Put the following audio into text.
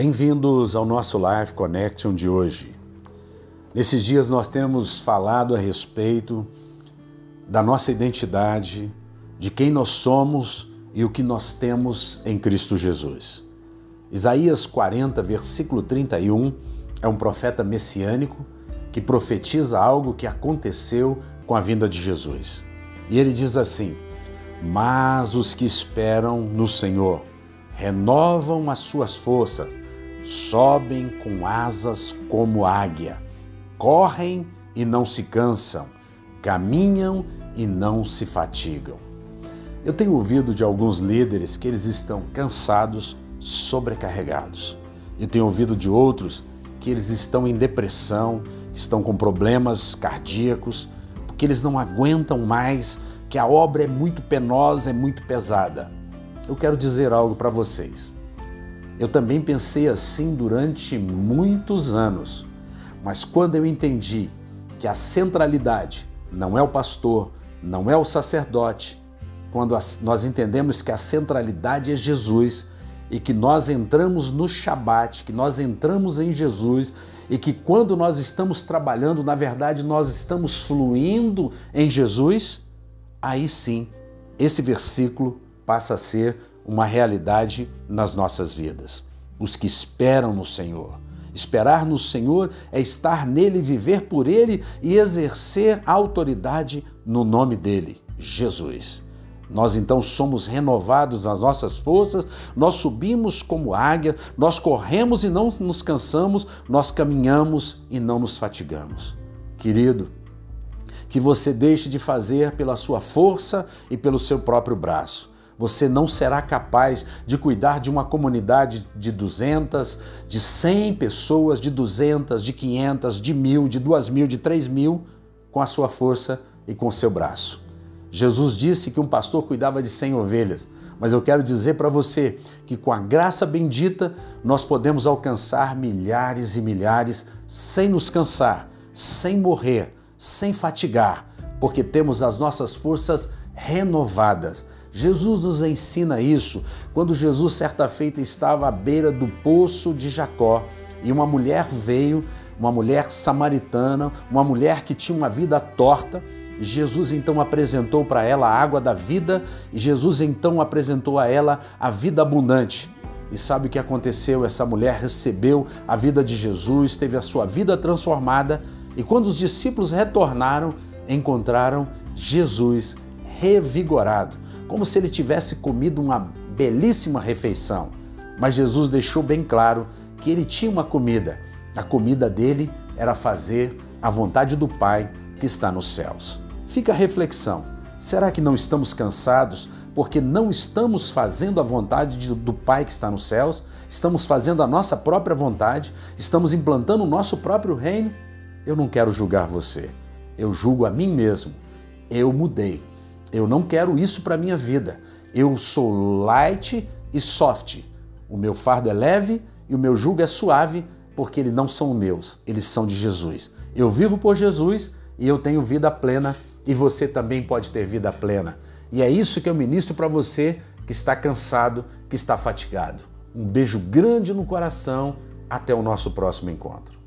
Bem-vindos ao nosso Live Connection de hoje. Nesses dias nós temos falado a respeito da nossa identidade, de quem nós somos e o que nós temos em Cristo Jesus. Isaías 40, versículo 31, é um profeta messiânico que profetiza algo que aconteceu com a vinda de Jesus. E ele diz assim: Mas os que esperam no Senhor renovam as suas forças sobem com asas como águia, correm e não se cansam, caminham e não se fatigam. Eu tenho ouvido de alguns líderes que eles estão cansados, sobrecarregados. Eu tenho ouvido de outros que eles estão em depressão, estão com problemas cardíacos, porque eles não aguentam mais, que a obra é muito penosa, é muito pesada. Eu quero dizer algo para vocês. Eu também pensei assim durante muitos anos, mas quando eu entendi que a centralidade não é o pastor, não é o sacerdote, quando nós entendemos que a centralidade é Jesus e que nós entramos no Shabat, que nós entramos em Jesus e que quando nós estamos trabalhando, na verdade, nós estamos fluindo em Jesus, aí sim, esse versículo passa a ser uma realidade nas nossas vidas. Os que esperam no Senhor. Esperar no Senhor é estar nele, viver por ele e exercer autoridade no nome dele, Jesus. Nós então somos renovados nas nossas forças, nós subimos como águia, nós corremos e não nos cansamos, nós caminhamos e não nos fatigamos. Querido, que você deixe de fazer pela sua força e pelo seu próprio braço você não será capaz de cuidar de uma comunidade de 200, de 100 pessoas, de 200, de 500, de mil, de duas mil, de três mil, com a sua força e com o seu braço. Jesus disse que um pastor cuidava de 100 ovelhas, mas eu quero dizer para você que com a graça bendita nós podemos alcançar milhares e milhares sem nos cansar, sem morrer, sem fatigar, porque temos as nossas forças renovadas Jesus nos ensina isso quando Jesus, certa feita, estava à beira do poço de Jacó e uma mulher veio, uma mulher samaritana, uma mulher que tinha uma vida torta. Jesus então apresentou para ela a água da vida e Jesus então apresentou a ela a vida abundante. E sabe o que aconteceu? Essa mulher recebeu a vida de Jesus, teve a sua vida transformada e quando os discípulos retornaram, encontraram Jesus revigorado como se ele tivesse comido uma belíssima refeição. Mas Jesus deixou bem claro que ele tinha uma comida. A comida dele era fazer a vontade do Pai que está nos céus. Fica a reflexão: será que não estamos cansados porque não estamos fazendo a vontade do Pai que está nos céus? Estamos fazendo a nossa própria vontade? Estamos implantando o nosso próprio reino? Eu não quero julgar você, eu julgo a mim mesmo. Eu mudei eu não quero isso para minha vida. Eu sou light e soft. O meu fardo é leve e o meu jugo é suave, porque eles não são meus, eles são de Jesus. Eu vivo por Jesus e eu tenho vida plena e você também pode ter vida plena. E é isso que eu ministro para você que está cansado, que está fatigado. Um beijo grande no coração. Até o nosso próximo encontro.